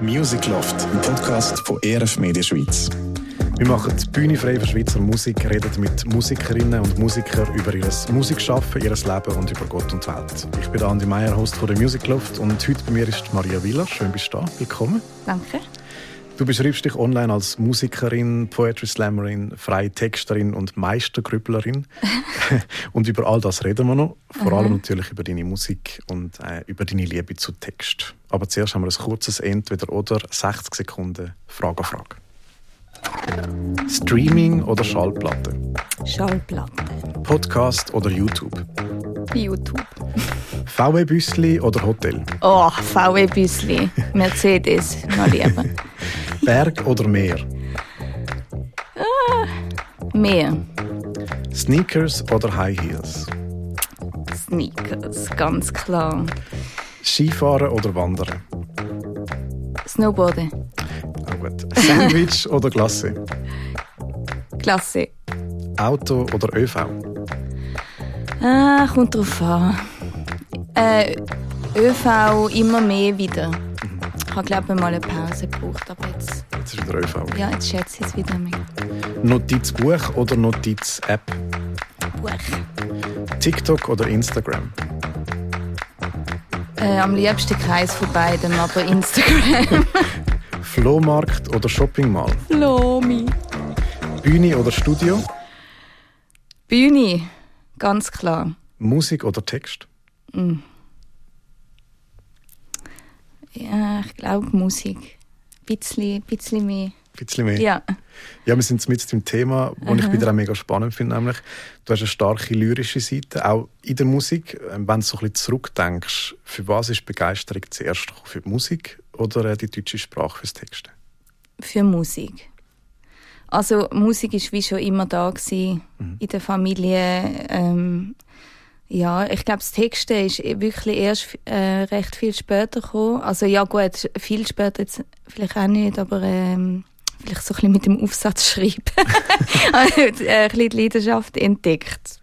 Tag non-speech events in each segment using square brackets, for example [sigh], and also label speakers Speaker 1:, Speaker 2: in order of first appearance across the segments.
Speaker 1: Music Loft, ein Podcast von ERF Media Schweiz.
Speaker 2: Wir machen die Bühne frei für Schweizer Musik, reden mit Musikerinnen und Musikern über ihr Musikschaffen, ihr Leben und über Gott und die Welt. Ich bin Andi Meier, Host von der Music Loft und heute bei mir ist Maria Willer. Schön bist du da. Willkommen.
Speaker 3: Danke.
Speaker 2: Du beschreibst dich online als Musikerin, Poetry Slammerin, freie Texterin und Meistergrüblerin. [laughs] und über all das reden wir noch. Vor allem natürlich über deine Musik und äh, über deine Liebe zu Text. Aber zuerst haben wir ein kurzes Entweder oder 60 Sekunden Frage an Frage. Streaming oder Schallplatte?
Speaker 3: Schallplatte.
Speaker 2: Podcast oder YouTube?
Speaker 3: YouTube. [laughs]
Speaker 2: VW-Büssli oder Hotel?
Speaker 3: Oh, VW-Büssli. Mercedes. Noch lieber. [laughs]
Speaker 2: Berg oder Meer?
Speaker 3: Meer.
Speaker 2: Sneakers oder High Heels?
Speaker 3: Sneakers, ganz klar.
Speaker 2: Skifahren oder Wandern?
Speaker 3: Snowboarden.
Speaker 2: Ah, gut. Sandwich [laughs] oder Glasse?
Speaker 3: Klasse.
Speaker 2: Auto oder ÖV?
Speaker 3: Ah, kommt drauf an. Äh, ÖV immer mehr wieder. Ich habe, glaube ich, mal eine Pause gebraucht, aber jetzt,
Speaker 2: Jetzt ist wieder ÖV.
Speaker 3: ja, jetzt schätze ich es wieder mehr.
Speaker 2: Notizbuch oder Notiz-App?
Speaker 3: Buch.
Speaker 2: TikTok oder Instagram?
Speaker 3: Äh, am liebsten Kreis von beiden, aber Instagram. [laughs]
Speaker 2: Flohmarkt oder Shoppingmall?
Speaker 3: Lomi.
Speaker 2: Bühne oder Studio?
Speaker 3: Bühne, ganz klar.
Speaker 2: Musik oder Text?
Speaker 3: Ja, ich glaube Musik. Bisschen, bisschen mehr.
Speaker 2: Ein bisschen mehr.
Speaker 3: Ja.
Speaker 2: Ja, wir sind mit dem Thema, das ich wieder auch mega spannend finde, nämlich du hast eine starke lyrische Seite, auch in der Musik. Ähm, Wenn du so ein bisschen zurückdenkst, für was ist Begeisterung zuerst? Für die Musik oder die deutsche Sprache fürs Texten?
Speaker 3: für Musik. Also Musik ist wie schon immer da gewesen in der Familie. Ähm, ja, ich glaube, das Texten ist wirklich erst äh, recht viel später gekommen. Also ja gut, viel später jetzt vielleicht auch nicht, aber ähm, vielleicht so ein bisschen mit dem Aufsatz schreiben. [laughs] [laughs] ein bisschen die Leidenschaft entdeckt.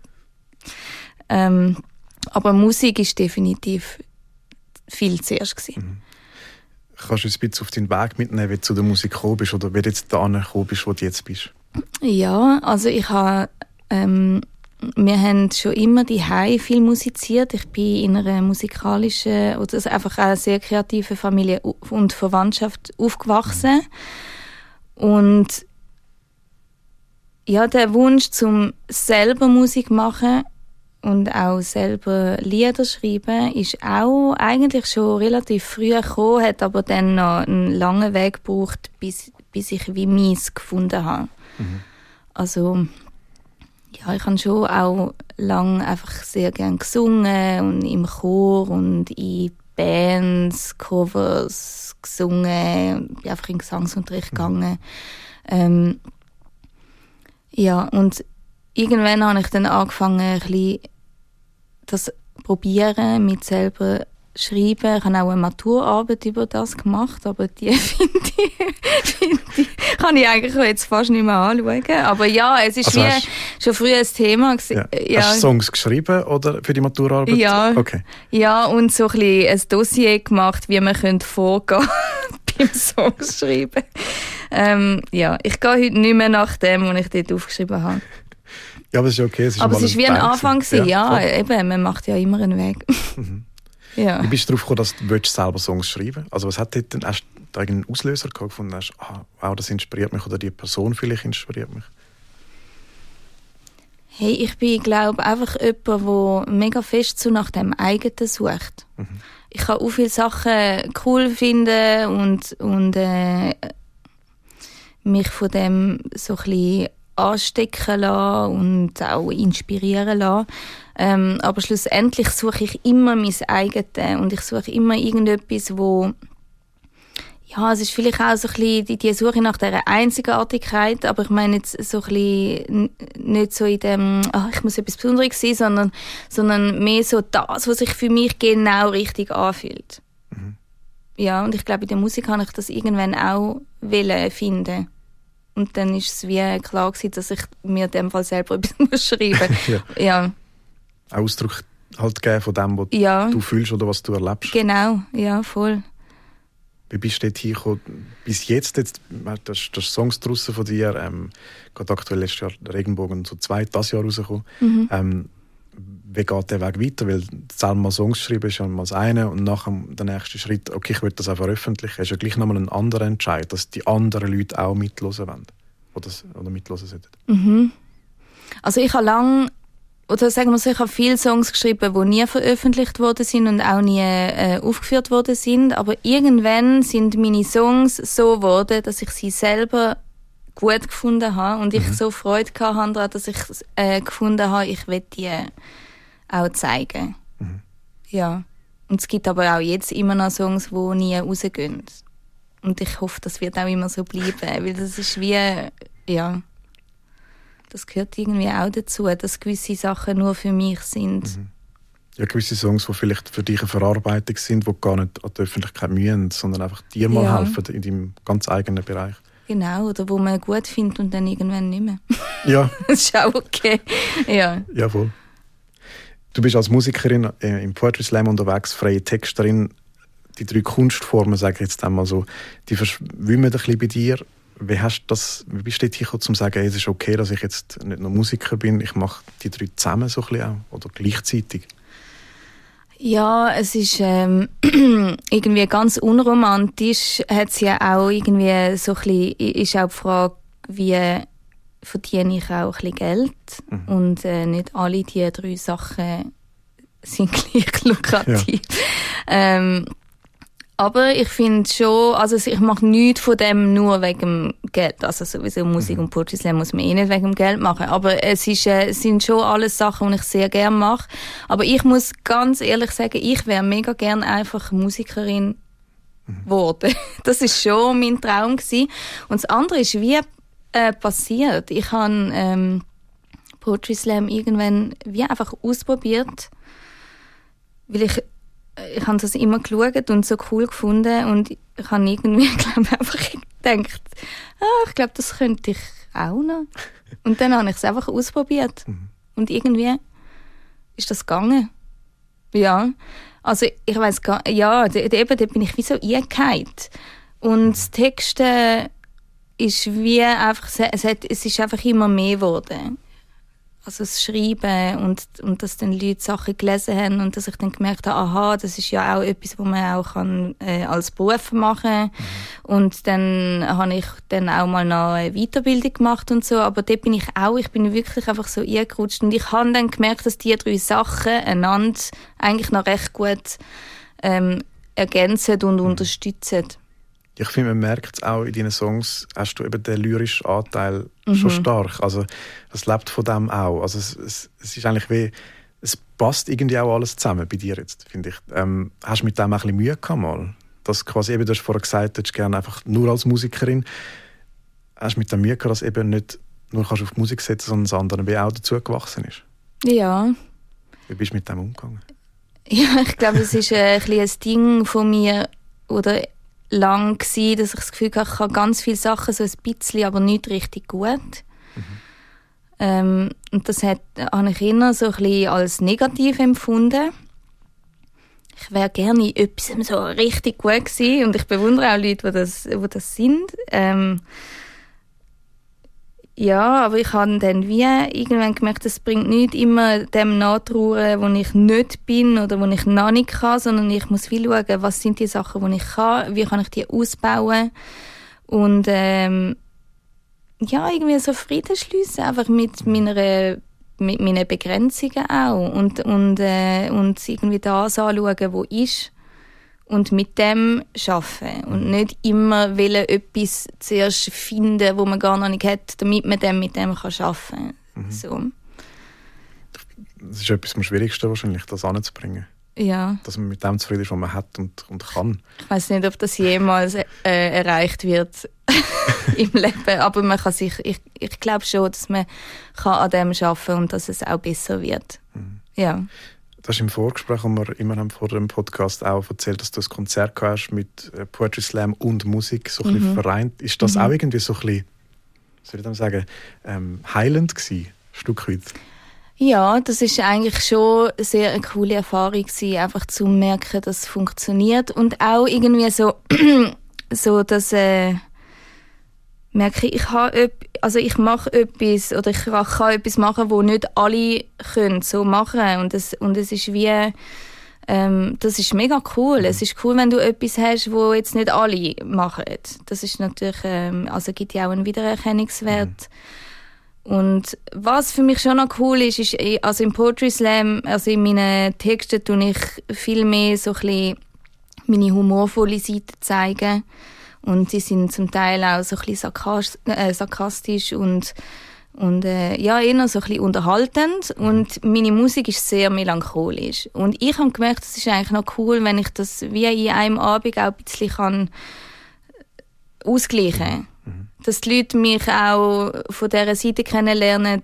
Speaker 3: Ähm, aber Musik ist definitiv viel zuerst gewesen.
Speaker 2: Kannst du uns ein bisschen auf deinen Weg mitnehmen, wie du zu der Musik gekommen bist oder wie du jetzt da gekommen bist, wo du jetzt bist?
Speaker 3: Ja, also ich habe, ähm, wir haben schon immer die viel musiziert. Ich bin in einer musikalischen oder also einfach eine sehr kreative Familie und Verwandtschaft aufgewachsen und ja, der Wunsch zum selber Musik machen und auch selber Lieder schreiben ist auch eigentlich schon relativ früh gekommen, hat aber dann noch einen langen Weg gebraucht, bis, bis ich wie meins gefunden habe. Also ja, ich habe schon auch lang einfach sehr gern gesungen und im Chor und in Bands, Covers gesungen, bin einfach in Gesangsunterricht gegangen. Ähm, ja, und irgendwann habe ich dann angefangen, ein bisschen das probieren mit selber schreiben. Ich habe auch eine Maturarbeit über das gemacht, aber die [laughs] finde ich, finde ich, kann ich eigentlich jetzt fast nicht mehr anschauen. Aber ja, es ist
Speaker 2: Also
Speaker 3: wie
Speaker 2: hast-
Speaker 3: schon früher ein Thema gewesen.
Speaker 2: Ja. Hast du Songs geschrieben oder für die Maturarbeit?
Speaker 3: Ja.
Speaker 2: Okay.
Speaker 3: Ja, und so ein, bisschen ein Dossier gemacht, wie man könnte vorgehen [laughs] beim Songs schreiben. Ähm, ja, ich gehe heute nicht mehr nach dem, was ich dort aufgeschrieben habe.
Speaker 2: Ja, aber es ist okay. Es ist
Speaker 3: Aber es ist wie ein Anfang gewesen. Ja,
Speaker 2: voll.
Speaker 3: eben, man macht ja immer einen Weg. Ja.
Speaker 2: Wie bist du darauf gekommen, dass du willst selber Songs schreiben Also was hat dort denn, hast du da irgendeinen Auslöser gehabt, gefunden hast, ah, wow, das inspiriert mich oder die Person vielleicht inspiriert mich?
Speaker 3: Hey, ich bin, glaube einfach jemand, der mega fest so nach dem eigenen sucht. Ich kann auch viele Sachen cool finden und, und äh, mich von dem so ein bisschen anstecken lassen und auch inspirieren lassen. Ähm, aber schlussendlich suche ich immer mein eigenes und ich suche immer irgendetwas, wo ja, es ist vielleicht auch so ein bisschen die, die Suche nach dieser Einzigartigkeit, aber ich meine jetzt so ein bisschen nicht so in dem, ah, ich muss etwas Besonderes sein, sondern, sondern mehr so das, was sich für mich genau richtig anfühlt. Ja, und ich glaube, in der Musik habe ich das irgendwann auch wollen finden. Und dann ist es wie klar gewesen, dass ich mir in dem Fall selber [laughs] etwas muss schreiben
Speaker 2: Ja.
Speaker 3: ja,
Speaker 2: Ausdruck halt geben von dem, was
Speaker 3: ja,
Speaker 2: du fühlst oder was du erlebst.
Speaker 3: genau, ja, voll.
Speaker 2: Wie bist du dort hingekommen? Bis jetzt, jetzt das, das Songs draussen von dir, ähm, gerade aktuell letztes Jahr Regenbogen, so zwei, das Jahr rausgekommen. Mhm. Ähm, wie geht der Weg weiter? Weil selber Songs schreiben ist ja mal das eine und nachher der nächste Schritt, okay, ich will das auch veröffentlichen, ist ja gleich nochmal ein anderer Entscheid, dass die anderen Leute auch mitlosen wollen oder, oder mitlosen sollten.
Speaker 3: Mhm. Also ich habe lange oder sagen wir so, ich habe viele Songs geschrieben, die nie veröffentlicht worden sind und auch nie äh, aufgeführt worden sind. Aber irgendwann sind meine Songs so geworden, dass ich sie selber gut gefunden habe und ich mhm. so Freude hatte daran, dass ich äh, gefunden habe, ich will die auch zeigen. Mhm. Ja. Und es gibt aber auch jetzt immer noch Songs, die nie rausgehen. Und ich hoffe, das wird auch immer so bleiben, weil das ist wie, ja, das gehört irgendwie auch dazu, dass gewisse Sachen nur für mich sind. Mhm.
Speaker 2: Ja, gewisse Songs, die vielleicht für dich eine Verarbeitung sind, die gar nicht an die Öffentlichkeit mühen, sondern einfach dir mal ja. helfen in deinem ganz eigenen Bereich.
Speaker 3: Genau, oder wo man gut findet und dann irgendwann nicht mehr. [laughs]
Speaker 2: Ja. [laughs]
Speaker 3: das ist auch okay. Ja.
Speaker 2: Jawohl. Du bist als Musikerin äh, im Poetry Slam unterwegs, freie Texterin. Die drei Kunstformen, sage ich jetzt einmal so, die verschwimmen ein bisschen bei dir. Wie, hast das, wie bist du hingekommen, um zu sagen, es ist okay, dass ich jetzt nicht nur Musiker bin, ich mache die drei zusammen so ein bisschen auch, oder gleichzeitig?
Speaker 3: Ja, es ist ähm, [clears throat] irgendwie ganz unromantisch. Hat es ja auch irgendwie so ein bisschen, ist auch die Frage, wie verdiene ich auch ein bisschen Geld. Mhm. Und äh, nicht alle diese drei Sachen sind [laughs] gleich lukrativ. Ja. Ähm, aber ich finde schon, also ich mache nichts von dem nur wegen dem Geld. Also sowieso Musik mhm. und Poetry Slam muss man eh nicht wegen dem Geld machen. Aber es, ist, äh, es sind schon alles Sachen, die ich sehr gerne mache. Aber ich muss ganz ehrlich sagen, ich wäre mega gerne einfach Musikerin mhm. geworden. [laughs] Das ist schon mein Traum gewesen. Und das andere ist wie äh, passiert. Ich habe ähm, Poetry Slam irgendwann wie einfach ausprobiert, weil ich ich habe das immer geschaut und so cool gefunden und ich habe irgendwie [laughs] glaub, einfach gedacht, ah, ich glaube, das könnte ich auch noch. Und dann habe ich es einfach ausprobiert. Mhm. Und irgendwie ist das gegangen. Ja. Also ich weiß gar ja, eben, da bin ich wie so eingehauen. Und das Texten ist wie einfach, es, hat, es ist einfach immer mehr geworden also das Schreiben und, und dass dann Leute Sachen gelesen haben und dass ich dann gemerkt habe, aha, das ist ja auch etwas, was man auch kann, äh, als Beruf machen kann. Mhm. Und dann habe ich dann auch mal noch eine Weiterbildung gemacht und so, aber dort bin ich auch, ich bin wirklich einfach so eingerutscht und ich habe dann gemerkt, dass die drei Sachen einander eigentlich noch recht gut ähm, ergänzen und mhm. unterstützen.
Speaker 2: Ich finde, man merkt es auch in deinen Songs, hast du eben den lyrischen Anteil mhm. schon stark. Also es lebt von dem auch. Also es, es, es, ist eigentlich wie, es passt irgendwie auch alles zusammen bei dir jetzt, finde ich. Ähm, hast du mit dem auch ein bisschen Mühe gehabt mal? Dass quasi eben, du hast vorher gesagt, du hättest gerne einfach nur als Musikerin. Hast du mit dem Mühe gehabt, dass eben nicht nur kannst auf die Musik setzen, sondern das andere wie auch dazu gewachsen ist?
Speaker 3: Ja.
Speaker 2: Wie bist du mit dem umgegangen?
Speaker 3: Ja, ich glaube, es ist ein, ein Ding von mir, oder lang gewesen, dass ich das Gefühl hatte, ich kann ganz viele Sachen so ein bisschen, aber nicht richtig gut. Mhm. Ähm, und das hat, habe ich immer so ein bisschen als negativ empfunden. Ich wäre gerne etwas so richtig gut gewesen und ich bewundere auch Leute, die das, die das sind. Ähm, ja, aber ich habe dann wie irgendwann gemerkt, es bringt nicht immer dem nachtrauern, wo ich nicht bin oder wo ich noch nicht kann, sondern ich muss viel schauen, was sind die Sachen, die ich kann, wie kann ich die ausbauen und ähm, ja, irgendwie so Frieden schliessen, einfach mit meiner mit meinen Begrenzungen auch und, und, äh, und irgendwie das anschauen, wo ist und mit dem arbeiten und nicht immer wollen, etwas zuerst finden, wo man gar noch nicht hat, damit man dann mit dem kann arbeiten kann. Mhm. So.
Speaker 2: Das ist etwas am schwierigsten wahrscheinlich, das anzubringen.
Speaker 3: Ja.
Speaker 2: Dass man mit dem zufrieden ist, was man hat und, und kann.
Speaker 3: Ich weiß nicht, ob das jemals äh, erreicht wird [laughs] im Leben, aber man kann sich, ich, ich glaube schon, dass man kann an dem arbeiten kann und dass es auch besser wird. Mhm. Ja.
Speaker 2: Du hast im Vorgespräch, und wir immer haben vor dem Podcast auch erzählt, dass du ein Konzert hast mit äh, Poetry Slam und Musik so ein mhm. vereint. Ist das mhm. auch irgendwie so ein bisschen, soll ich sagen, ähm, heilend gewesen, ein Stück weit?
Speaker 3: Ja, das ist eigentlich schon eine sehr coole Erfahrung gewesen, einfach zu merken, dass es funktioniert und auch irgendwie so [clears throat] so, dass äh, merke ich, ich habe also ich mache etwas oder ich kann etwas machen, wo nicht alle können so machen und es und es ist wie ähm, das ist mega cool. Es ist cool, wenn du etwas hast, wo jetzt nicht alle machen. Das ist natürlich, ähm, also gibt ja auch einen Wiedererkennungswert. Mhm. Und was für mich schon noch cool ist, ist, also im Poetry Slam, also in meinen Texten tue ich viel mehr so ein bisschen meine humorvolle Seite zeigen. Und sie sind zum Teil auch so ein bisschen äh, sarkastisch und und äh, ja, eher so ein bisschen unterhaltend und meine Musik ist sehr melancholisch. Und ich habe gemerkt, es ist eigentlich noch cool, wenn ich das wie in einem Abend auch ein bisschen kann ausgleichen mhm. Dass die Leute mich auch von dieser Seite kennenlernen,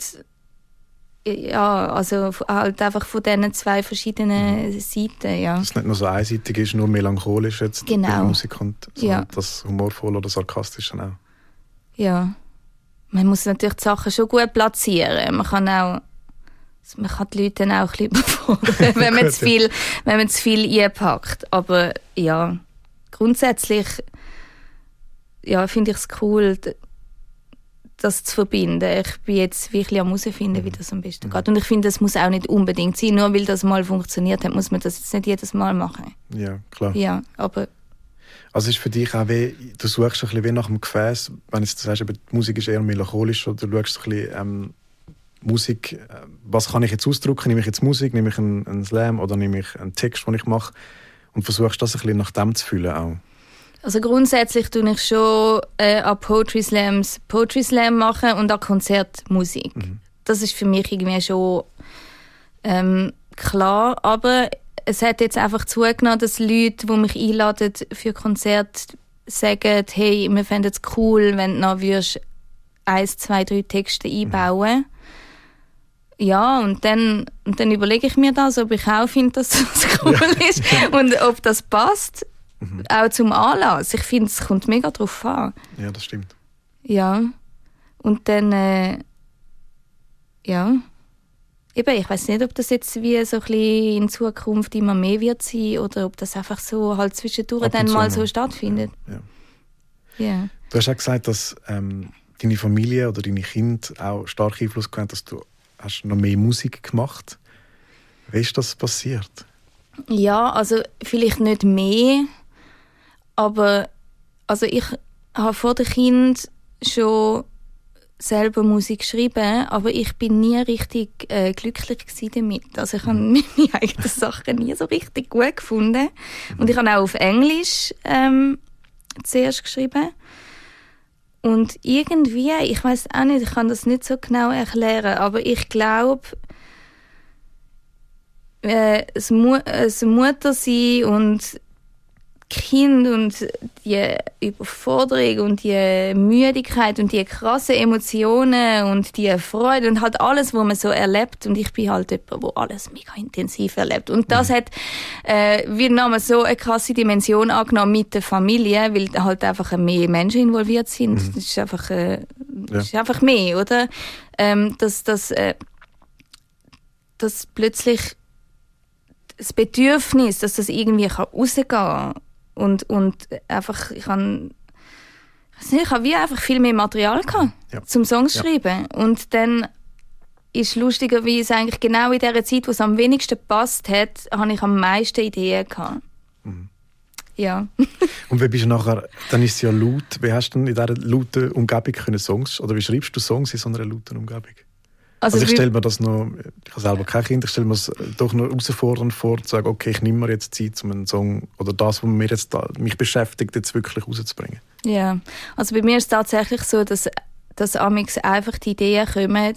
Speaker 3: ja, also halt einfach von diesen zwei verschiedenen mhm. Seiten, ja.
Speaker 2: Dass es nicht nur so einseitig ist, nur melancholisch jetzt
Speaker 3: genau.
Speaker 2: Musik und
Speaker 3: ja.
Speaker 2: das humorvoll oder sarkastische auch.
Speaker 3: Ja man muss natürlich die Sachen schon gut platzieren. Man kann auch man kann die Leute dann auch ein bisschen [laughs] überfordern, wenn man [laughs] zu viel, wenn man zu viel einpackt. Aber ja, grundsätzlich ja, finde ich es cool, das zu verbinden. Ich bin jetzt wirklich am herausfinden, wie mhm. das am besten mhm. geht. Und ich finde, das muss auch nicht unbedingt sein. Nur weil das mal funktioniert hat, muss man das jetzt nicht jedes Mal machen.
Speaker 2: Ja, klar.
Speaker 3: Ja, aber
Speaker 2: also ist für dich auch wie, du suchst ein bisschen wie nach einem Gefäß, wenn du sagst, die Musik ist eher melancholisch, oder du schaust ein bisschen, ähm, Musik, äh, was kann ich jetzt ausdrücken? Nehme ich jetzt Musik, nehme ich einen, einen Slam oder nehme ich einen Text, den ich mache? Und versuchst das ein bisschen nach dem zu fühlen auch?
Speaker 3: Also grundsätzlich tue ich schon äh, an Poetry Slams Poetry Slam machen und an Konzertmusik. Mhm. Das ist für mich irgendwie schon ähm, klar, aber es hat jetzt einfach zugenommen, dass Leute, die mich einladen für Konzerte, sagen, hey, wir fänden es cool, wenn du noch würdest eins, zwei, drei Texte einbauen ja, und dann, und dann überlege ich mir das, ob ich auch finde, dass das [laughs] cool ja. ist und ob das passt, mhm. auch zum Anlass. Ich finde, es kommt mega drauf an.
Speaker 2: Ja, das stimmt.
Speaker 3: Ja, und dann, äh, ja, eben, ich weiß nicht, ob das jetzt wie so ein bisschen in Zukunft immer mehr wird sein oder ob das einfach so halt zwischendurch dann mal so stattfindet.
Speaker 2: Ja, ja. Yeah. Du hast auch gesagt, dass ähm, deine Familie oder deine Kinder auch stark Einfluss gehabt dass du hast noch mehr Musik gemacht. Wie ist das passiert?
Speaker 3: Ja, also vielleicht nicht mehr, aber also ich habe vor dem Kind schon selber Musik geschrieben, aber ich bin nie richtig äh, glücklich damit. Also ich habe mhm. meine [laughs] eigenen Sachen nie so richtig gut gefunden. Und ich habe auch auf Englisch ähm, zuerst geschrieben. Und irgendwie, ich weiß auch nicht, ich kann das nicht so genau erklären, aber ich glaube, äh, es, mu es Mutter sein und Kind und die Überforderung und die Müdigkeit und die krassen Emotionen und die Freude und halt alles, was man so erlebt. Und ich bin halt jemand, wo alles mega intensiv erlebt. Und das mhm. hat äh, wie nochmal so eine krasse Dimension angenommen mit der Familie, weil halt einfach mehr Menschen involviert sind. Mhm. Das ist einfach, äh, das ist einfach mehr, oder? Ähm, dass, dass, äh, dass plötzlich das Bedürfnis, dass das irgendwie rausgehen kann und, und einfach, ich habe ich habe wie einfach viel mehr Material gehabt, ja. zum Songs ja. schreiben. Und dann ist lustigerweise eigentlich genau in der Zeit, wo es am wenigsten passt hat, habe ich am meisten Ideen gehabt. Mhm. Ja.
Speaker 2: und wie bist du nachher, dann ist es ja laut, wie hast du denn in dieser lauten Umgebung können Songs, oder wie schreibst du Songs in so einer lauten Umgebung? Also, also ich stelle mir das noch, ich habe selber kein Kind, ich stelle mir es doch noch herausfordernd vor, zu sagen, okay, ich nehme mir jetzt Zeit, um einen Song oder das, was mich jetzt mich beschäftigt, jetzt wirklich rauszubringen.
Speaker 3: Ja, also bei mir ist es tatsächlich so, dass, dass amix einfach die Ideen kommen,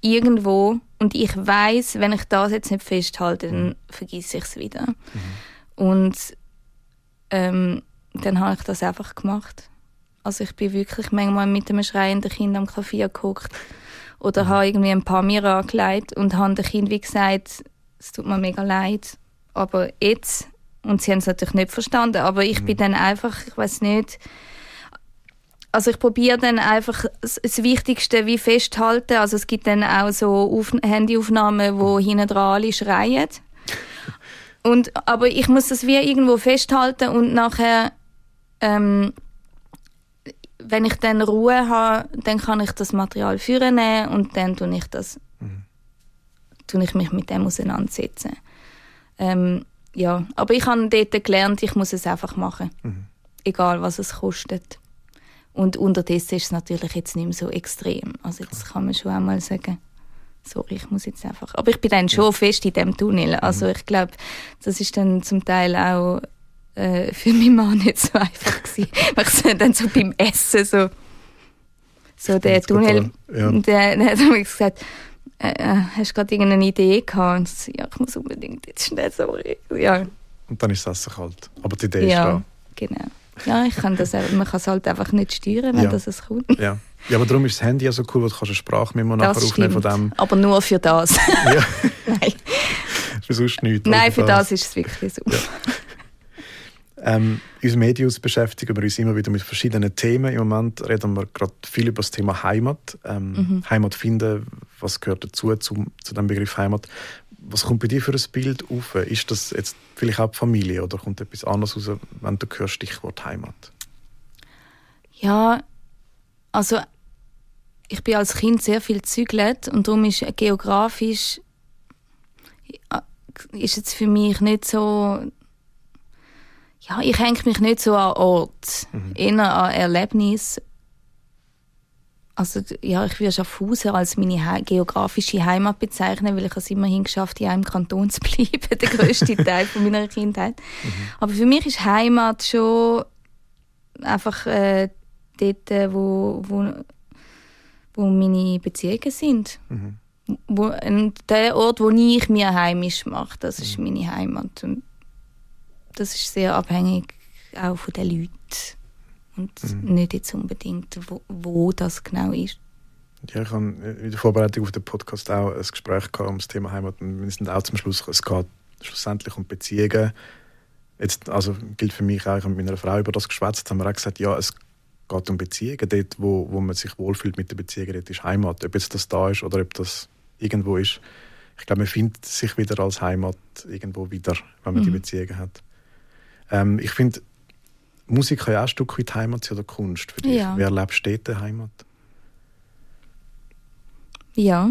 Speaker 3: irgendwo, und ich weiß, wenn ich das jetzt nicht festhalte, dann mhm. vergesse ich es wieder. Mhm. Und ähm, dann habe ich das einfach gemacht. Also ich bin wirklich manchmal mit einem schreienden Kind am Klavier geguckt oder mhm. habe irgendwie ein paar mir angelegt und habe dem Kind wie gesagt, es tut mir mega leid, aber jetzt, und sie haben es natürlich nicht verstanden, aber ich mhm. bin dann einfach, ich weiß nicht, also ich probiere dann einfach das Wichtigste wie festhalten. Also es gibt dann auch so Auf Handyaufnahmen, wo mhm. hinten dran alle schreien. Und, aber ich muss das wie irgendwo festhalten und nachher ähm, wenn ich dann Ruhe habe, dann kann ich das Material führen und dann tue ich das, mhm. tue ich mich mit dem auseinandersetzen. Ähm, ja, aber ich habe dort gelernt, ich muss es einfach machen, mhm. egal was es kostet. Und unterdessen ist es natürlich jetzt nicht mehr so extrem. Also jetzt kann man schon einmal sagen, sorry, ich muss jetzt einfach. Aber ich bin dann schon ja. fest in dem Tunnel. Also mhm. ich glaube, das ist dann zum Teil auch äh, für meinen Mann nicht so einfach gewesen. [laughs] Weil ich dann so beim Essen so, so der Tunnel, ja. der, der hat mir gesagt, äh, äh, hast du gerade irgendeine Idee gehabt? Und so, ja, ich muss unbedingt jetzt schnell so, ja.
Speaker 2: Und dann ist das Essen kalt. Aber die Idee ja, ist da.
Speaker 3: genau. Ja, ich kann das, man kann es halt einfach nicht steuern, wenn ja. das es kommt.
Speaker 2: Ja. ja, aber darum ist das Handy ja so cool, wo du kannst eine Sprachmemo nachher aufnehmen von dem.
Speaker 3: Aber nur für das. Ja. [laughs] Nein.
Speaker 2: für sonst nichts.
Speaker 3: Nein, für das. das ist es wirklich so. Ja.
Speaker 2: Ähm, uns Medius beschäftigen wir uns immer wieder mit verschiedenen Themen. Im Moment reden wir gerade viel über das Thema Heimat. Ähm, mhm. Heimat finden, was gehört dazu zu, zu dem Begriff Heimat? Was kommt bei dir für ein Bild auf? Ist das jetzt vielleicht auch die Familie oder kommt etwas anderes raus, wenn du hörst Stichwort Heimat?
Speaker 3: Ja, also ich bin als Kind sehr viel zügelt und darum ist geografisch äh, ist jetzt für mich nicht so ja, ich hänge mich nicht so an Ort, mhm. eher an Erlebnis. Also ja, ich würde Schaffhausen als meine he geografische Heimat bezeichnen, weil ich es immerhin geschafft in einem Kanton zu [laughs] bleiben, der größte Teil von meiner Kindheit. Mhm. Aber für mich ist Heimat schon einfach äh, dort, äh, wo, wo, wo meine Beziehungen sind. Mhm. Wo, der Ort, wo ich mir heimisch mache, das ist mhm. meine Heimat. Und das ist sehr abhängig auch von den Leuten und mhm. nicht jetzt unbedingt, wo, wo, das genau ist.
Speaker 2: Ja, ich habe in der Vorbereitung auf den Podcast auch ein Gespräch gehabt um das Thema Heimat und wir sind auch zum Schluss, es geht schlussendlich um Beziehungen. Jetzt, also gilt für mich auch, ich habe mit meiner Frau über das geschwätzt, haben wir auch gesagt, ja, es geht um Beziehungen. Dort, wo, wo man sich wohlfühlt mit den Beziehungen, dort ist Heimat. Ob jetzt das da ist oder ob das irgendwo ist. Ich glaube, man findet sich wieder als Heimat irgendwo wieder, wenn man mhm. die Beziehungen hat. Ähm, ich finde, Musik kann ja auch ein Stück weit Heimat sein oder Kunst für dich. Ja. Wer erlebst du Heimat?
Speaker 3: Ja,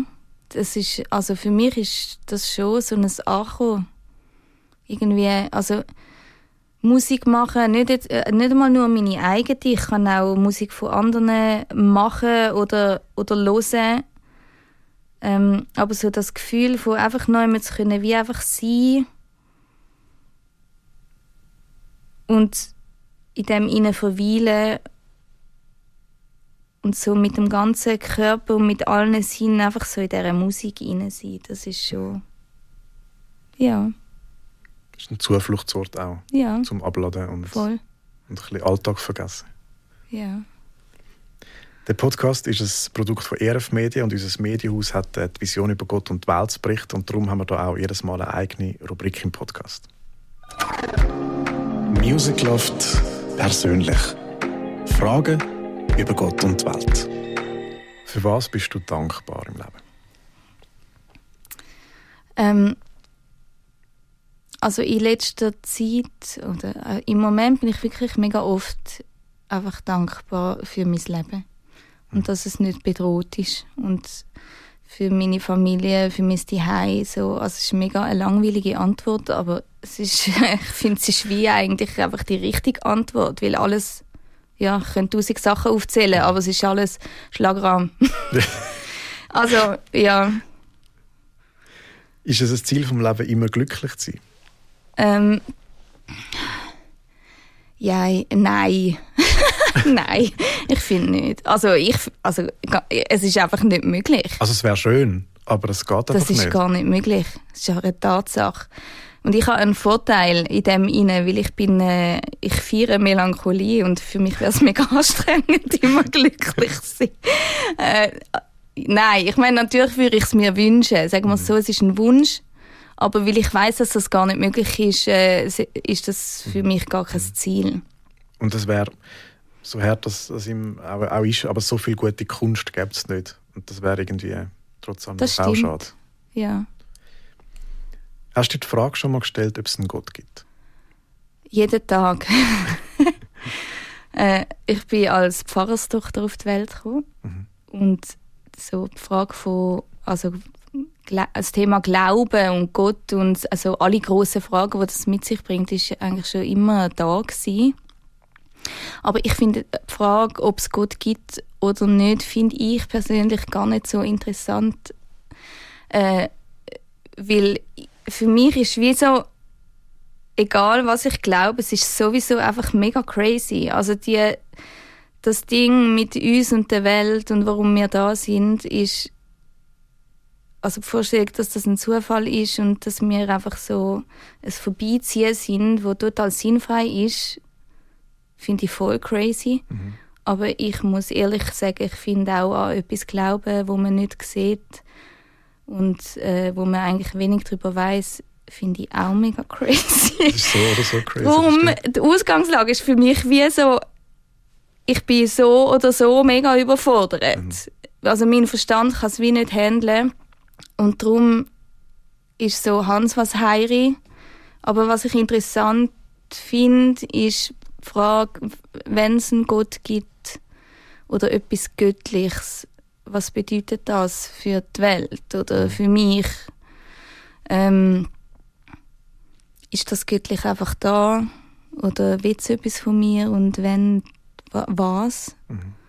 Speaker 3: das ist, also für mich ist das schon so ein Ankommen. Irgendwie, also Musik machen, nicht, jetzt, äh, nicht einmal nur meine eigene, ich kann auch Musik von anderen machen oder, oder hören. Ähm, aber so das Gefühl von einfach neu zu können, wie einfach sein und in dem innen verweilen und so mit dem ganzen Körper und mit allen Sinnen einfach so in dieser Musik hinein sein, das ist schon ja.
Speaker 2: Das ist ein Zufluchtsort auch ja. zum Abladen und, Voll. und ein bisschen Alltag vergessen.
Speaker 3: Ja.
Speaker 2: Der Podcast ist ein Produkt von ERF Media und unser Medienhaus hat die Vision über Gott und die Welt zu berichten und darum haben wir da auch jedes Mal eine eigene Rubrik im Podcast.
Speaker 1: Music Loft persönlich. Fragen über Gott und die Welt.
Speaker 2: Für was bist du dankbar im Leben?
Speaker 3: Ähm, also in letzter Zeit oder äh, im Moment bin ich wirklich mega oft einfach dankbar für mein Leben und hm. dass es nicht bedroht ist und für meine Familie, für mein Zuhause. So. Also es ist mega eine langweilige Antwort, aber es ist, [laughs] ich finde, es ist wie eigentlich einfach die richtige Antwort, weil alles, ja, ich könnte tausend Sachen aufzählen, aber es ist alles Schlagrahm. [laughs] also, ja.
Speaker 2: Ist es ein Ziel vom Leben, immer glücklich zu sein?
Speaker 3: Ähm, ja, nein. [laughs] Nein, ich finde nicht. Also, ich, also es ist einfach nicht möglich.
Speaker 2: Also es wäre schön, aber es geht einfach
Speaker 3: nicht. Das ist
Speaker 2: nicht.
Speaker 3: gar nicht möglich. Das ist ja eine Tatsache. Und ich habe einen Vorteil in dem inne, weil ich bin, äh, ich feiere Melancholie und für mich wäre es mega [laughs] anstrengend, immer glücklich zu sein. Äh, nein, ich meine, natürlich würde ich es mir wünschen. Sagen wir es so, es ist ein Wunsch. Aber weil ich weiß, dass das gar nicht möglich ist, äh, ist das für mich gar kein Ziel.
Speaker 2: Und das wäre so hart das, das ihm auch, auch ist, aber so viel gute Kunst gibt es nicht. Und das wäre irgendwie trotzdem
Speaker 3: das auch schade. Ja.
Speaker 2: Hast du die Frage schon mal gestellt, ob es einen Gott gibt?
Speaker 3: Jeden Tag. [laughs] Äh, ich bin als Pfarrerstochter auf die Welt gekommen. Mhm. Und so die Frage von, also das Thema Glauben und Gott und also alle großen Fragen, die das mit sich bringt, ist eigentlich schon immer da gewesen. Aber ich finde die Frage, ob es Gott gibt oder nicht, finde ich persönlich gar nicht so interessant, äh, weil für mich ist wie so egal was ich glaube, es ist sowieso einfach mega crazy. Also die das Ding mit uns und der Welt und warum wir da sind, ist also die Vorstellung, dass das ein Zufall ist und dass wir einfach so ein Vorbeiziehen sind, wo total sinnfrei ist, finde ich voll crazy. Mhm. Aber ich muss ehrlich sagen, ich finde auch an etwas glauben, wo man nicht sieht und äh, wo man eigentlich wenig darüber weiß, finde ich auch mega crazy.
Speaker 2: Das ist so oder so crazy.
Speaker 3: Warum? Die Ausgangslage ist für mich wie so, ich bin so oder so mega überfordert. Mhm. Also mein Verstand kann es wie nicht handeln. Und darum ist so Hans was Heiri. Aber was ich interessant finde, ist Frage, wenn es einen Gott gibt oder etwas Göttliches, was bedeutet das für die Welt oder für mich? Ähm, ist das Göttliche einfach da oder will es etwas von mir und wenn, was? Mhm.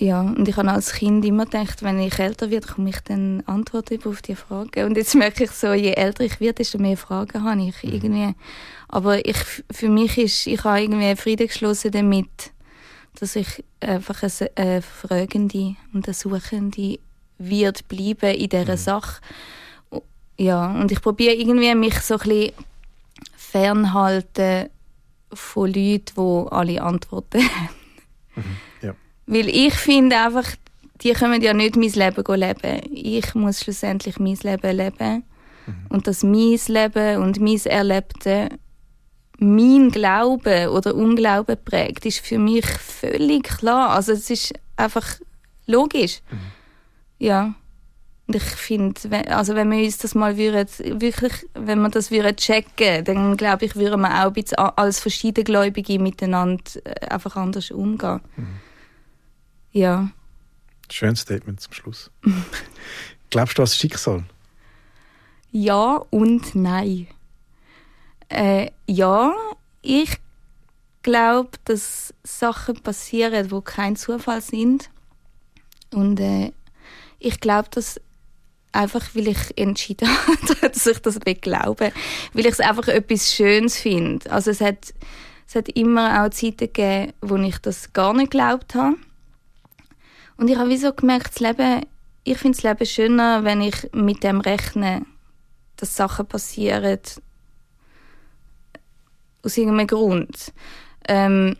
Speaker 3: Ja, und ich habe als Kind immer gedacht, wenn ich älter werde, komme ich dann Antworten auf die Fragen. Und jetzt merke ich so, je älter ich werde, desto mehr Fragen habe ich mhm. irgendwie. Aber ich, für mich ist, ich habe irgendwie Frieden geschlossen damit, dass ich einfach eine, eine Fragende und eine Suchende wird bleiben in dieser mhm. Sache. Ja, und ich probiere irgendwie mich so ein bisschen fernhalten von Leuten, die alle Antworten haben. [laughs] Mhm. Ja. Weil ich finde einfach, die können ja nicht mein Leben leben. Ich muss schlussendlich mein Leben leben. Mhm. Und dass mein Leben und mein Erlebte mein Glaube oder Unglauben prägt, ist für mich völlig klar. Also es ist einfach logisch. Mhm. Ja. Und ich finde, also wenn wir uns das mal würden, wirklich, wenn wir das würden checken, dann glaube ich, würden wir auch ein bisschen als verschiedene Gläubige miteinander äh, einfach anders umgehen. Mhm. Ja.
Speaker 2: Schönes Statement zum Schluss. [laughs] Glaubst du an das Schicksal?
Speaker 3: Ja und nein. Äh, ja, ich glaube, dass Sachen passieren, die kein Zufall sind. Und äh, ich glaube, dass einfach, weil ich entschieden [laughs] habe, dass ich das glaube, weil ich es einfach etwas Schönes finde. Also es hat, es hat immer auch Zeiten gegeben, wo ich das gar nicht geglaubt habe. Und ich habe so gemerkt, das Leben, ich finde das Leben schöner, wenn ich mit dem rechne, dass Sachen passieren aus irgendeinem Grund. Ähm,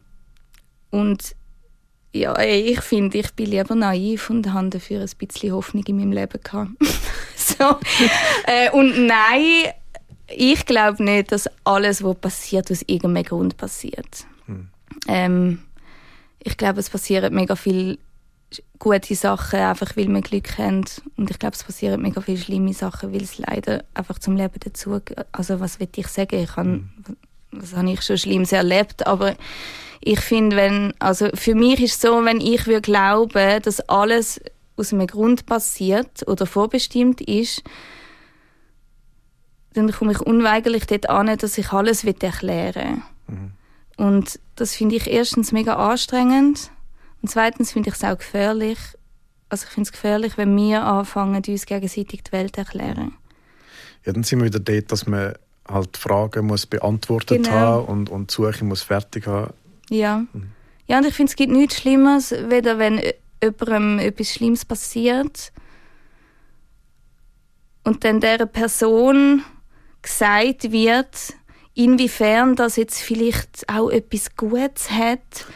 Speaker 3: und ja, ich finde, ich bin lieber naiv und habe dafür ein bisschen Hoffnung in meinem Leben gehabt. [laughs] so. äh, und nein, ich glaube nicht, dass alles, was passiert, aus irgendeinem Grund passiert. Hm. Ähm, ich glaube, es passieren mega viele gute Sachen, einfach weil wir Glück haben. Und ich glaube, es passieren mega viele schlimme Sachen, weil es leider einfach zum Leben dazu Also was will ich sagen? Ich habe, hm. was habe ich schon Schlimmes erlebt, aber ich finde, wenn, also für mich ist es so, wenn ich würde glauben, dass alles aus einem Grund passiert oder vorbestimmt ist, dann komme ich unweigerlich dort an, dass ich alles erklären will. Mhm. Und das finde ich erstens mega anstrengend und zweitens finde ich es auch gefährlich. Also ich finde es gefährlich, wenn wir anfangen, uns gegenseitig die Welt zu erklären.
Speaker 2: Ja, dann sind wir wieder dort, dass man halt Fragen muss beantwortet genau. haben und, und die Suche muss fertig haben.
Speaker 3: Ja. Mhm. Ja, und ich finde, es gibt nichts Schlimmes, weder wenn jemandem etwas Schlimmes passiert und dann der Person gesagt wird, inwiefern das jetzt vielleicht auch etwas Gutes hat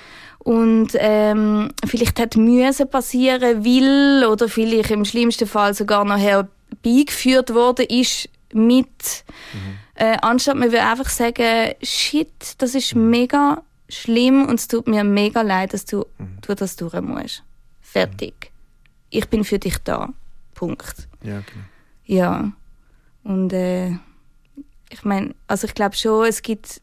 Speaker 3: und ähm, vielleicht hat Müsse passieren will oder vielleicht im schlimmsten Fall sogar noch herbeigeführt worden ist mit, mhm. äh, anstatt man würde einfach sagen, shit, das ist mhm. mega schlimm und es tut mir mega leid, dass du, mhm. du das durch musst. Fertig. Ich bin für dich da. Punkt.
Speaker 2: Ja, genau.
Speaker 3: Ja. Und äh, ich meine, also ich glaube schon, es gibt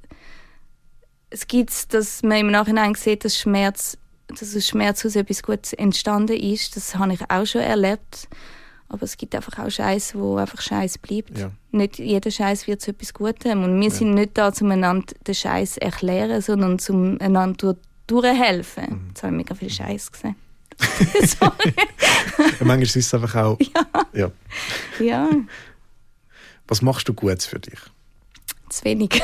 Speaker 3: es gibt, dass man im Nachhinein sieht, dass Schmerz, dass aus Schmerz aus etwas Gutes entstanden ist. Das habe ich auch schon erlebt. Aber es gibt einfach auch Scheiß, wo einfach Scheiß bleibt.
Speaker 2: Ja.
Speaker 3: Nicht jeder Scheiß wird zu etwas Gutem. Und wir
Speaker 2: Ja.
Speaker 3: sind nicht da, um einander den Scheiß erklären, sondern um einander durch, durchhelfen.
Speaker 2: Mhm.
Speaker 3: Jetzt habe ich mega viel Scheiß gesehen. [laughs] Sorry.
Speaker 2: Ja, manchmal ist es einfach auch. Ja.
Speaker 3: Ja,
Speaker 2: Was machst du Gutes für dich?
Speaker 3: zu wenig.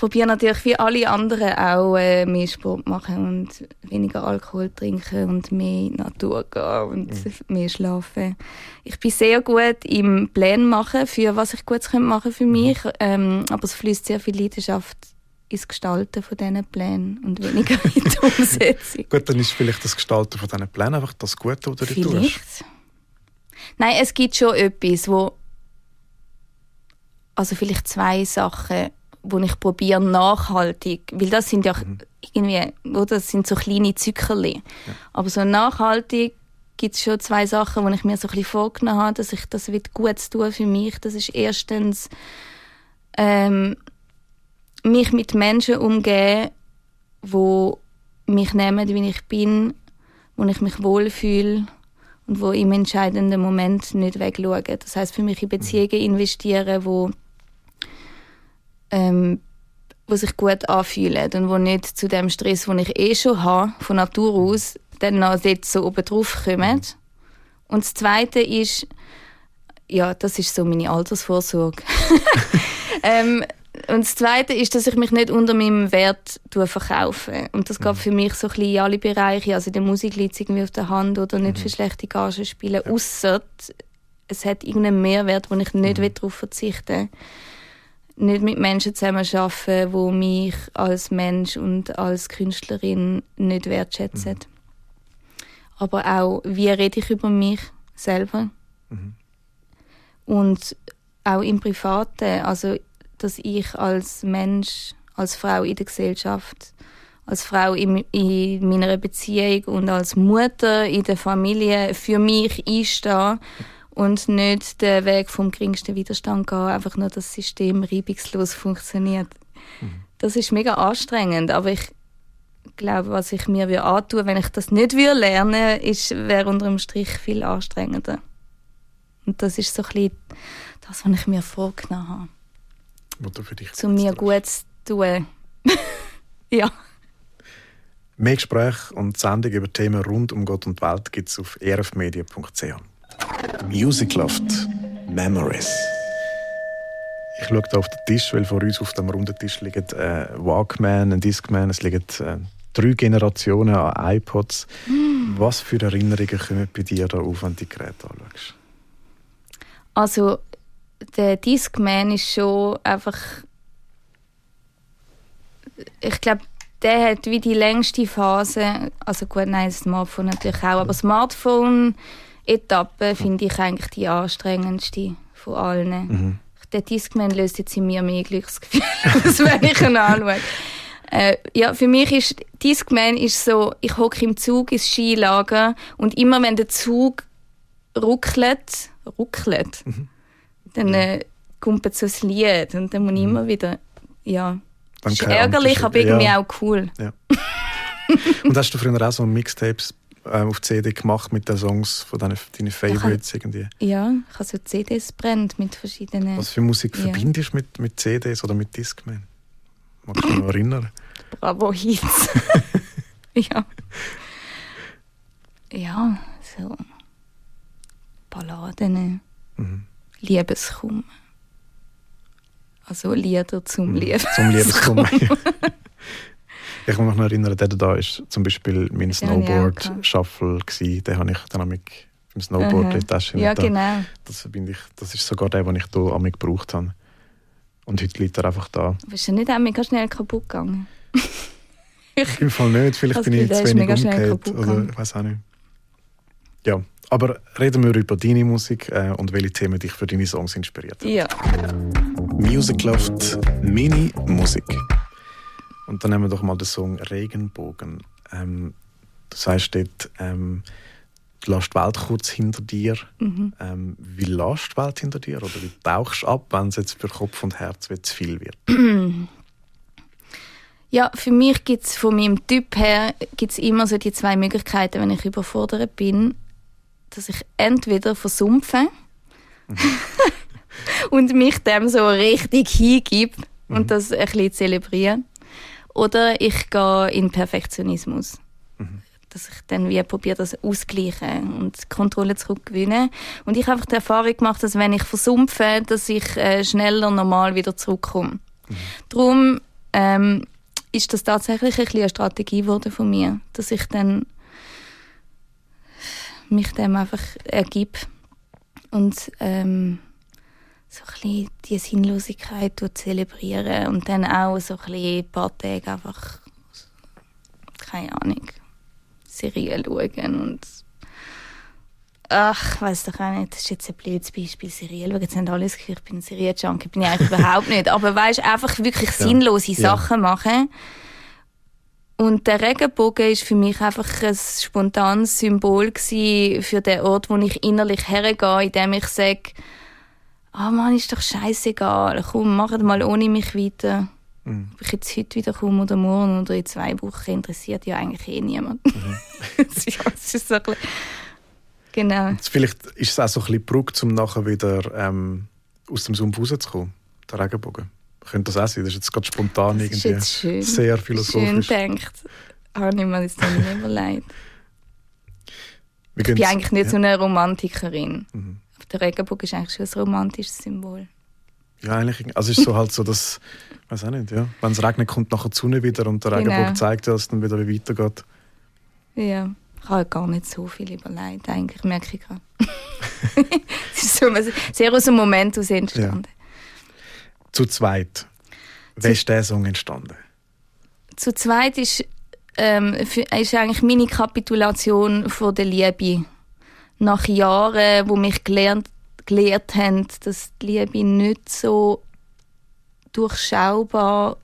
Speaker 3: Probiere natürlich wie alle anderen auch äh, mehr Sport machen und weniger Alkohol trinken und mehr in die Natur gehen und mehr schlafen. Ich bin sehr gut im Plänen machen, für was ich könnte machen für mich, ähm, aber es fließt sehr viel Leidenschaft ins Gestalten von diesen Plänen und weniger [laughs] in die Umsetzung.
Speaker 2: Gut, dann ist vielleicht das Gestalten von diesen Plänen einfach das Gute, was du tust.
Speaker 3: Vielleicht. Nein, es gibt schon etwas, wo also vielleicht zwei Sachen, wo ich probiere nachhaltig, weil das sind ja irgendwie, oder das sind so kleine Zückerli. Aber so nachhaltig gibt es schon zwei Sachen, wo ich mir so ein bisschen vorgenommen habe, dass ich das will gut tun für mich. Das ist erstens ähm, mich mit Menschen umgehen, wo mich nehmen, wie ich bin, wo ich mich wohlfühle und wo im entscheidenden Moment nicht wegschauen. Das heißt für mich in Beziehungen investieren, wo ähm, wo sich gut anfühlen und wo nicht zu dem Stress, den ich eh schon habe, von Natur aus, dann noch dort so oben drauf kommen. Und das Zweite ist, ja, das ist so meine Altersvorsorge. [laughs] [laughs] ähm, und das Zweite ist, dass ich mich nicht unter meinem Wert verkaufe. Und das geht für mich so ein bisschen in alle Bereiche. Also in der Musik liegt es irgendwie auf der Hand oder nicht für schlechte Gagen spielen. Ausser es hat irgendeinen Mehrwert, wo ich nicht will darauf verzichten will. Nicht mit Menschen zusammenarbeiten, die mich als Mensch und als Künstlerin nicht wertschätzen. Aber auch, wie rede ich über mich selber? Und auch im Privaten, also dass ich als Mensch, als Frau in der Gesellschaft, als Frau in, in meiner Beziehung und als Mutter in der Familie für mich einstehe und nicht den Weg vom geringsten Widerstand gehen, einfach nur das System reibungslos funktioniert. Das ist mega anstrengend, aber ich glaube, was ich mir würde antun, wenn ich das nicht würde lernen, ist, wäre unter dem Strich viel anstrengender. Und das ist so ein bisschen das, was ich mir vorgenommen habe
Speaker 2: Was du für dich
Speaker 3: zu mir gut zu tun. [laughs] ja.
Speaker 2: Mehr Gespräche und Sendungen über Themen rund um Gott und Welt gibt es auf erfmedia.ch. Music Loft Memories. Ich schaue hier auf den Tisch, weil vor uns auf dem runden Tisch liegen äh, Walkman, ein Discman, es liegen äh, drei Generationen an iPods. Was für Erinnerungen kommen bei dir da auf, wenn du die Geräte anschaust?
Speaker 3: Also, der Discman ist schon einfach. Ich glaube, der hat wie die längste Phase. Also, gut, nein, das Smartphone natürlich auch. Aber Smartphone-Etappe finde ich eigentlich die anstrengendste von allen. Der Discman löst jetzt in mir mehr Glücksgefühl [laughs] aus, wenn ich ihn anschaue. Äh, ja, für mich ist Discman ist so, ich hocke im Zug ins Skilager und immer wenn der Zug ruckelt, ruckelt, dann äh, kommt so ein Lied und dann muss ich immer wieder, ja,
Speaker 2: Dann
Speaker 3: ist ärgerlich, aber irgendwie
Speaker 2: Ja.
Speaker 3: auch cool.
Speaker 2: Ja. und hast du früher auch so Mixtapes äh, auf CD gemacht mit den Songs von deinen, deinen Favorites irgendwie?
Speaker 3: Ja, ich habe so CDs brennt mit verschiedenen
Speaker 2: Was für Musik
Speaker 3: Ja.
Speaker 2: verbindest du mit, mit CDs oder mit Discman? Magst du dich noch erinnern?
Speaker 3: Bravo-Hits. [laughs] ja. Ja, so Balladen,
Speaker 2: Mhm.
Speaker 3: Liebeskummer. Also Lieder zum
Speaker 2: Mhm. Zum Liebeskummer. [laughs] ich kann mich noch erinnern, der da ist zum Beispiel mein
Speaker 3: ich
Speaker 2: Snowboard-Shuffle. Den habe ich dann mit dem Snowboard
Speaker 3: Aha.
Speaker 2: in die Tasche.
Speaker 3: Ja,
Speaker 2: da-
Speaker 3: genau.
Speaker 2: Das, verbinde ich, das ist sogar der, den ich hier am gebraucht habe. Und heute liegt er einfach da.
Speaker 3: Aber ist ja nicht auch mega schnell kaputt gegangen. [laughs]
Speaker 2: Im Fall nicht, vielleicht
Speaker 3: Also,
Speaker 2: bin ich zu wenig umgekehrt. Oder ich weiß auch nicht. Ja, aber reden wir über deine Musik äh, und welche Themen dich für deine Songs inspiriert haben.
Speaker 3: Ja.
Speaker 2: Music Loft Mini Musik. Und dann nehmen wir doch mal den Song Regenbogen. Ähm, du sagst dort, ähm, du lässt die Welt kurz hinter dir. Mhm. Ähm, wie lässt du die Welt hinter dir? Oder wie tauchst du ab, wenn es jetzt für Kopf und Herz zu viel wird? [clears throat]
Speaker 3: Ja, für mich gibt es von meinem Typ her gibt's immer so die zwei Möglichkeiten, wenn ich überfordert bin, dass ich entweder versumpfe mhm. [laughs] und mich dem so richtig hingib mhm. und das ein bisschen zelebriere. Oder ich gehe in Perfektionismus. Mhm. Dass ich dann wie probiere, das auszugleichen und Kontrolle zurückgewinnen. Und ich habe einfach die Erfahrung gemacht, dass wenn ich versumpfe, dass ich äh, schneller normal wieder zurückkomme. Mhm. Darum ähm, ist das tatsächlich ein eine Strategie geworden von mir, dass ich dann mich dem einfach ergib und ähm, so ein bisschen die Sinnlosigkeit zelebrieren und dann auch so ein, bisschen ein paar Tage einfach keine Ahnung Serien schauen und Ach, ich weiß doch auch nicht, das ist jetzt ein blödes Beispiel, Serien schauen. Jetzt haben alle das Gefühl, ich bin ein Serienjunkie, bin ich eigentlich [laughs] überhaupt nicht. Aber weißt einfach wirklich sinnlose ja. Sachen machen. Und der Regenbogen ist für mich einfach ein spontanes Symbol für den Ort, wo ich innerlich hergehe, indem ich sage, ah oh Mann, ist doch scheißegal, komm, mach mal ohne mich weiter. Mhm. Ob ich jetzt heute wieder komme oder morgen oder in zwei Wochen, interessiert ja eigentlich eh niemand. Mhm. [laughs] ja, es ist so ein bisschen Genau. Und
Speaker 2: vielleicht ist es auch so ein bisschen Brücke, um nachher wieder ähm, aus dem Sumpf rauszukommen, der Regenbogen. Könnte das auch sein? Das ist jetzt gerade spontan das irgendwie
Speaker 3: ist schön.
Speaker 2: sehr philosophisch.
Speaker 3: Schön denkt. Habe ich mir jetzt nicht überlegt. Ich bin eigentlich nicht ja. so eine Romantikerin. Mhm. Der Regenbogen ist eigentlich schon ein romantisches Symbol.
Speaker 2: Ja, eigentlich. Also es ist so halt so, dass, weiß auch nicht, ja. Wenn es regnet, kommt nachher die Sonne wieder und der Regenbogen genau. zeigt, dass es dann wieder weitergeht.
Speaker 3: Ja. Ich habe gar nicht so viel überlegt, eigentlich, merke ich gerade. [laughs] es ist so sehr aus dem Moment aus entstanden. Ja.
Speaker 2: Zu zweit. Wie ist der Song entstanden?
Speaker 3: Zu zweit ist, ähm, ist eigentlich meine Kapitulation von der Liebe. Nach Jahren, wo mich gelernt, gelehrt haben, dass die Liebe nicht so durchschaubar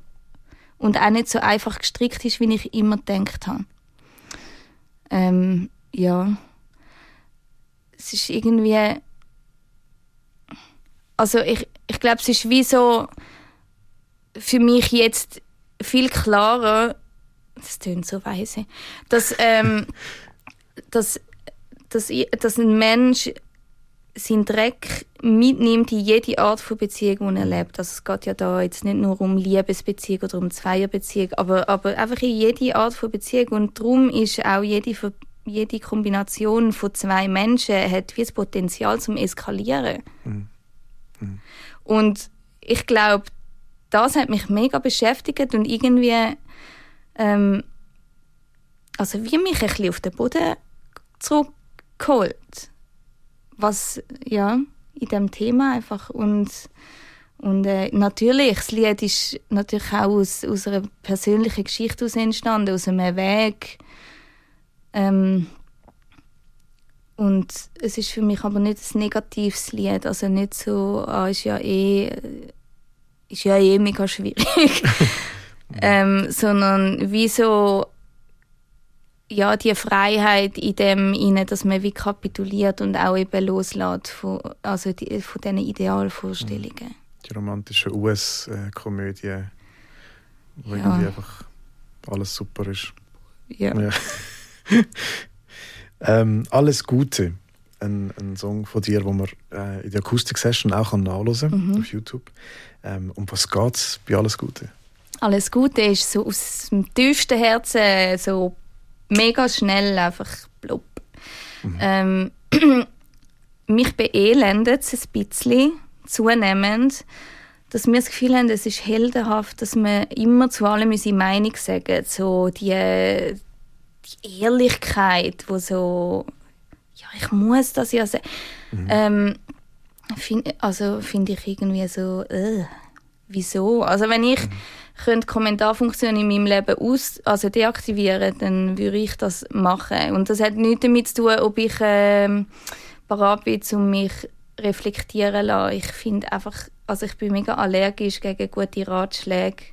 Speaker 3: und auch nicht so einfach gestrickt ist, wie ich immer gedacht habe. Ähm, ja. Es ist irgendwie. Also ich, ich glaube, es ist wie so für mich jetzt viel klarer, das tönt so weise, dass, ähm, [laughs] dass, dass, dass ein Mensch seinen Dreck mitnimmt in jede Art von Beziehung, die er lebt. Also es geht ja da jetzt nicht nur um Liebesbeziehung oder um Zweierbeziehung, aber, aber einfach in jede Art von Beziehung. Und darum ist auch jede, jede Kombination von zwei Menschen hat wie das Potenzial zum Eskalieren. Mhm. Mhm. Und ich glaube, das hat mich mega beschäftigt und irgendwie ähm, also wie mich ein bisschen auf den Boden zurückgeholt was ja in dem Thema einfach und und äh, natürlich, das Lied ist natürlich auch aus, aus einer persönlichen Geschichte entstanden, aus einem Weg. Ähm, und es ist für mich aber nicht ein negatives Lied, also nicht so, ah, ist ja eh, ist ja eh mega schwierig, [laughs] ähm, sondern wie so ja, die Freiheit in dem inne, dass man wie kapituliert und auch eben loslässt von, also die, von diesen Idealvorstellungen.
Speaker 2: Die romantische US-Komödie, wo ja. irgendwie einfach alles super ist.
Speaker 3: Ja. ja. [laughs]
Speaker 2: ähm, alles Gute. Ein, ein Song von dir, den man äh, in der Akustik-Session auch nachhören kann mhm. auf YouTube. Ähm, um was geht es bei Alles Gute?
Speaker 3: Alles Gute ist so aus dem tiefsten Herzen so mega schnell einfach blub. Mhm. Ähm, [clears throat] mich beelendet es ein bisschen zunehmend, dass wir das Gefühl haben, es ist heldenhaft, dass wir immer zu allem unsere Meinung sagen. So die, die Ehrlichkeit, wo so, ja, ich muss das ja sagen. Mhm. Ähm, find, also finde ich irgendwie so, äh, wieso? Also wenn ich mhm könnte Kommentarfunktion in meinem Leben aus, also deaktivieren, dann würde ich das machen. Und das hat nichts damit zu tun, ob ich äh, parat bin, um mich reflektieren zu lassen. Ich finde einfach, also ich bin mega allergisch gegen gute Ratschläge,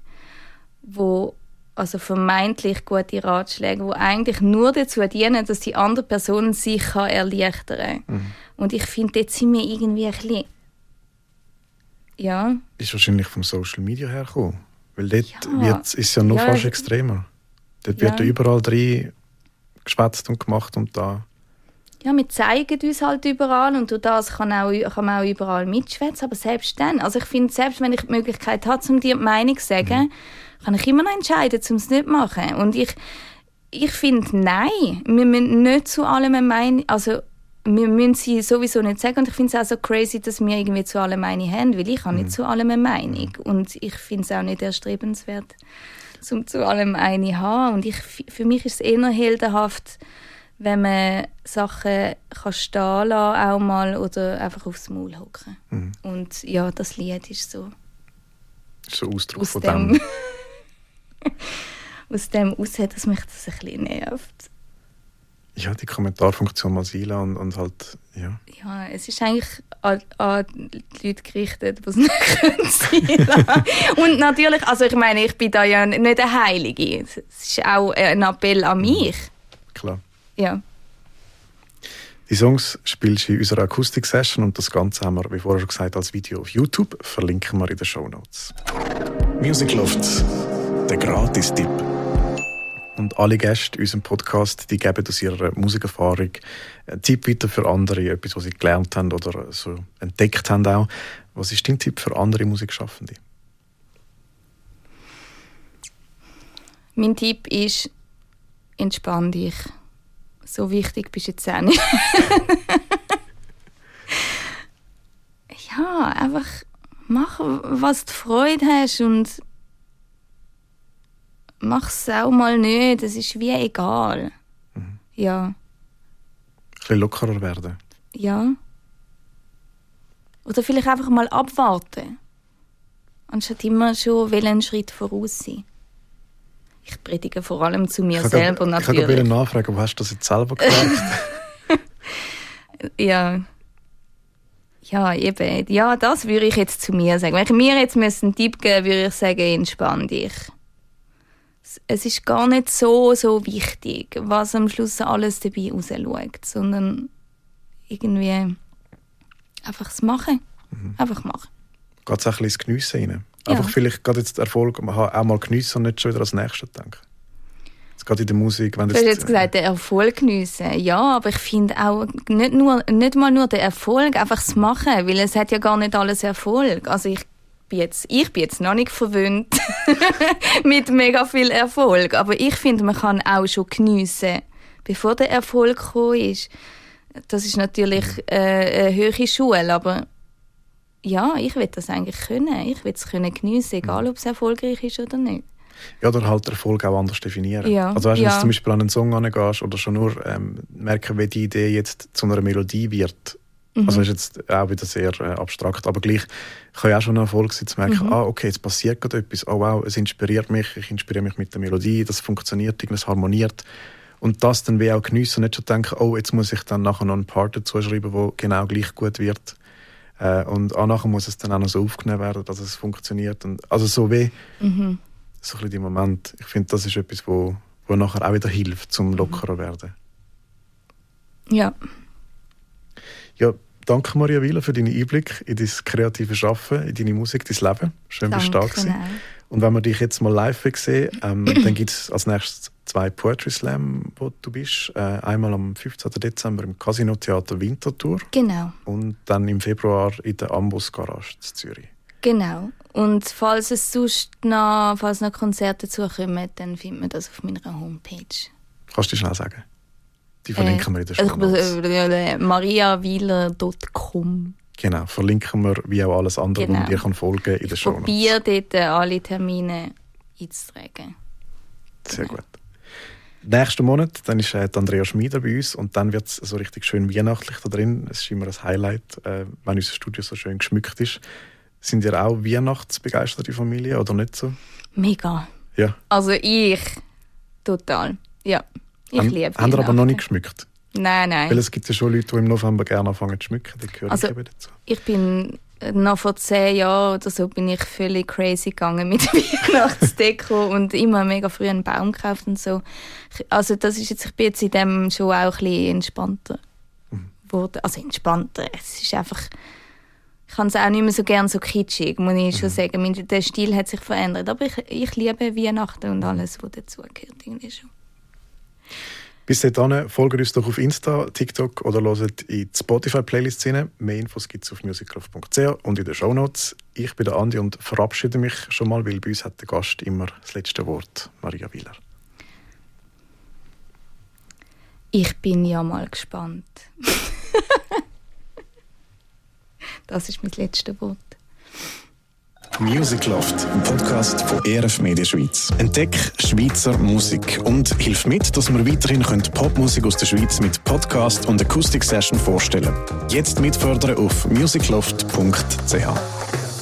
Speaker 3: wo also vermeintlich gute Ratschläge, die eigentlich nur dazu dienen, dass die andere Person sich kann erleichtern kann. Mhm. Und ich finde, dort sind wir irgendwie ein bisschen... Ja.
Speaker 2: Ist wahrscheinlich vom Social Media hergekommen. Weil dort ja. wird, ist es ja noch ja. fast extremer. Dort ja. wird ja überall drin geschwätzt und gemacht und da
Speaker 3: ja, wir zeigen uns halt überall und durch das kann, auch, kann man auch überall mitschwätzen, aber selbst dann, also ich finde, selbst wenn ich die Möglichkeit habe, um dir die Meinung zu sagen, mhm. kann ich immer noch entscheiden, um es nicht zu machen. Und ich, ich finde, nein, wir müssen nicht zu allem eine Meinung, also wir müssen sie sowieso nicht sagen und ich finde es auch so crazy, dass wir irgendwie zu allem eine haben, weil ich habe mhm. nicht zu allem eine Meinung und ich finde es auch nicht erstrebenswert, um zu allem eine haben und ich, für mich ist es eher heldenhaft, wenn man Sachen kann stehen lassen, auch mal oder einfach aufs Maul hocken. Mhm. Und ja, das Lied ist so.
Speaker 2: So Ausdruck aus von dem. dem [laughs]
Speaker 3: aus dem aus, dass mich das ein bisschen nervt.
Speaker 2: Ja, die Kommentarfunktion mal sein und, und halt, ja.
Speaker 3: Ja, es ist eigentlich an, an die Leute gerichtet, die es [laughs] nicht können Und natürlich, also ich meine, ich bin da ja nicht eine Heilige. Es ist auch ein Appell an mich.
Speaker 2: Klar.
Speaker 3: Ja.
Speaker 2: Die Songs spielst du in unserer Akustik-Session und das Ganze haben wir, wie vorher schon gesagt, als Video auf YouTube. Verlinken wir in den Show Notes.
Speaker 1: Music Loft, der Gratis-Tipp.
Speaker 2: Und alle Gäste in unserem Podcast die geben aus ihrer Musikerfahrung einen Tipp weiter für andere, etwas, was sie gelernt haben oder so entdeckt haben auch. Was ist dein Tipp für andere Musikschaffende?
Speaker 3: Mein Tipp ist, entspann dich so wichtig bist du jetzt auch nicht. [laughs] ja, einfach mach, was du Freude hast und mach es auch mal nicht. Es ist wie egal. Mhm. Ja. Ein
Speaker 2: bisschen lockerer werden.
Speaker 3: Ja. Oder vielleicht einfach mal abwarten. Anstatt immer schon einen Schritt voraus sein. Ich predige vor allem zu mir
Speaker 2: ich
Speaker 3: selber natürlich.
Speaker 2: Ich kann nachfragen, wo hast du das jetzt selber gemerkt? [laughs]
Speaker 3: ja. Ja, eben. Ja, das würde ich jetzt zu mir sagen. Wenn ich mir jetzt einen Tipp geben würde ich sagen, entspann dich. Es ist gar nicht so, so wichtig, was am Schluss alles dabei rausschaut, sondern irgendwie einfach das Machen. Mhm. Einfach machen.
Speaker 2: Geht es auch ein bisschen ins Geniessen rein? Einfach vielleicht gerade jetzt Erfolg auch mal geniessen und nicht schon wieder als Nächstes denken. Jetzt gerade in der Musik. Wenn
Speaker 3: du hast jetzt gesagt, den Erfolg geniessen. Ja, aber ich finde auch nicht, nur, nicht mal nur den Erfolg, einfach das Machen, weil es hat ja gar nicht alles Erfolg. Also ich bin jetzt, ich bin jetzt noch nicht verwöhnt [laughs] mit mega viel Erfolg, aber ich finde, man kann auch schon geniessen, bevor der Erfolg gekommen ist. Das ist natürlich äh, eine höhere Schule, aber ja, ich will das eigentlich können. Ich will es können geniessen, egal ob es erfolgreich ist oder nicht.
Speaker 2: Ja, oder halt Erfolg auch anders definieren. Ja, also weißt, ja. wenn du zum Beispiel an einen Song angehst oder schon nur ähm, merken, wie die Idee jetzt zu einer Melodie wird. Mhm. Also ist jetzt auch wieder sehr äh, abstrakt, aber gleich kann ja auch schon ein Erfolg sein, zu merken, mhm. ah, okay, jetzt passiert gerade etwas, oh wow, es inspiriert mich, ich inspiriere mich mit der Melodie, das funktioniert, es harmoniert. Und das dann wie auch geniessen und nicht schon denken, oh, jetzt muss ich dann nachher noch einen Part dazu schreiben, der genau gleich gut wird. Äh, und auch nachher muss es dann auch noch so aufgenommen werden, dass es funktioniert. Und, also so wie mhm. so ein bisschen Moment. Ich finde, das ist etwas, wo, wo nachher auch wieder hilft, zum mhm. lockerer werden.
Speaker 3: Ja.
Speaker 2: Ja, danke Maria Wieler für deinen Einblick in dein kreative Schaffen, in deine Musik, dein Leben. Schön, dass du da Und wenn wir dich jetzt mal live sehen, ähm, [clears throat] dann gibt es als nächstes zwei Poetry Slam, wo du bist. Äh, einmal am 15. Dezember im Casino Theater Winterthur.
Speaker 3: Genau.
Speaker 2: Und dann im Februar in der Ambus Garage in Zürich.
Speaker 3: Genau. Und falls es sonst noch, falls noch Konzerte zukommen, dann findet man das auf meiner Homepage.
Speaker 2: Kannst du schnell sagen? Die verlinken äh, wir in der Show
Speaker 3: äh, mariawieler.com
Speaker 2: Genau, verlinken wir wie auch alles andere, genau. wo man dir kann folgen in der Show.
Speaker 3: Ich probiere dort alle Termine einzutragen.
Speaker 2: Sehr gut. Nächsten Monat dann ist äh, Andrea Schmieder bei uns und dann wird es so richtig schön weihnachtlich da drin. Es ist immer ein Highlight, äh, wenn unser Studio so schön geschmückt ist. Sind ihr auch weihnachtsbegeisterte Familie oder nicht so?
Speaker 3: Mega.
Speaker 2: Ja.
Speaker 3: Also ich total. Ja, ich
Speaker 2: Haben,
Speaker 3: liebe
Speaker 2: Haben aber noch nicht geschmückt?
Speaker 3: Nein, nein.
Speaker 2: Weil es gibt ja schon Leute, die im November gerne anfangen zu schmücken. Die gehören
Speaker 3: also,
Speaker 2: dazu.
Speaker 3: Ich bin noch vor zehn Jahren oder so bin ich völlig crazy gegangen mit [laughs] Weihnachtsdeko und immer mega früh einen Baum gekauft und so. Also das ist jetzt, ich bin jetzt in dem schon auch ein bisschen entspannter geworden. Also entspannter, es ist einfach, ich kann es auch nicht mehr so gerne so kitschig, muss ich schon mhm. sagen. Der Stil hat sich verändert, aber ich, ich liebe Weihnachten und alles, was dazugehört irgendwie schon.
Speaker 2: Bis dahin folgt uns doch auf Insta, TikTok oder hört in die Spotify-Playlists rein. Mehr Infos gibt es auf musicloft.ch und in den Shownotes. Ich bin der Andi und verabschiede mich schon mal, weil bei uns hat der Gast immer das letzte Wort, Maria Wieler.
Speaker 3: Ich bin ja mal gespannt. [laughs] das ist mein letztes Wort.
Speaker 1: Music Loft, ein Podcast von ERF Media Schweiz. Entdeck Schweizer Musik und hilf mit, dass wir weiterhin Popmusik aus der Schweiz mit Podcast und Akustik Session vorstellen. Jetzt mitfördern auf musicloft.ch.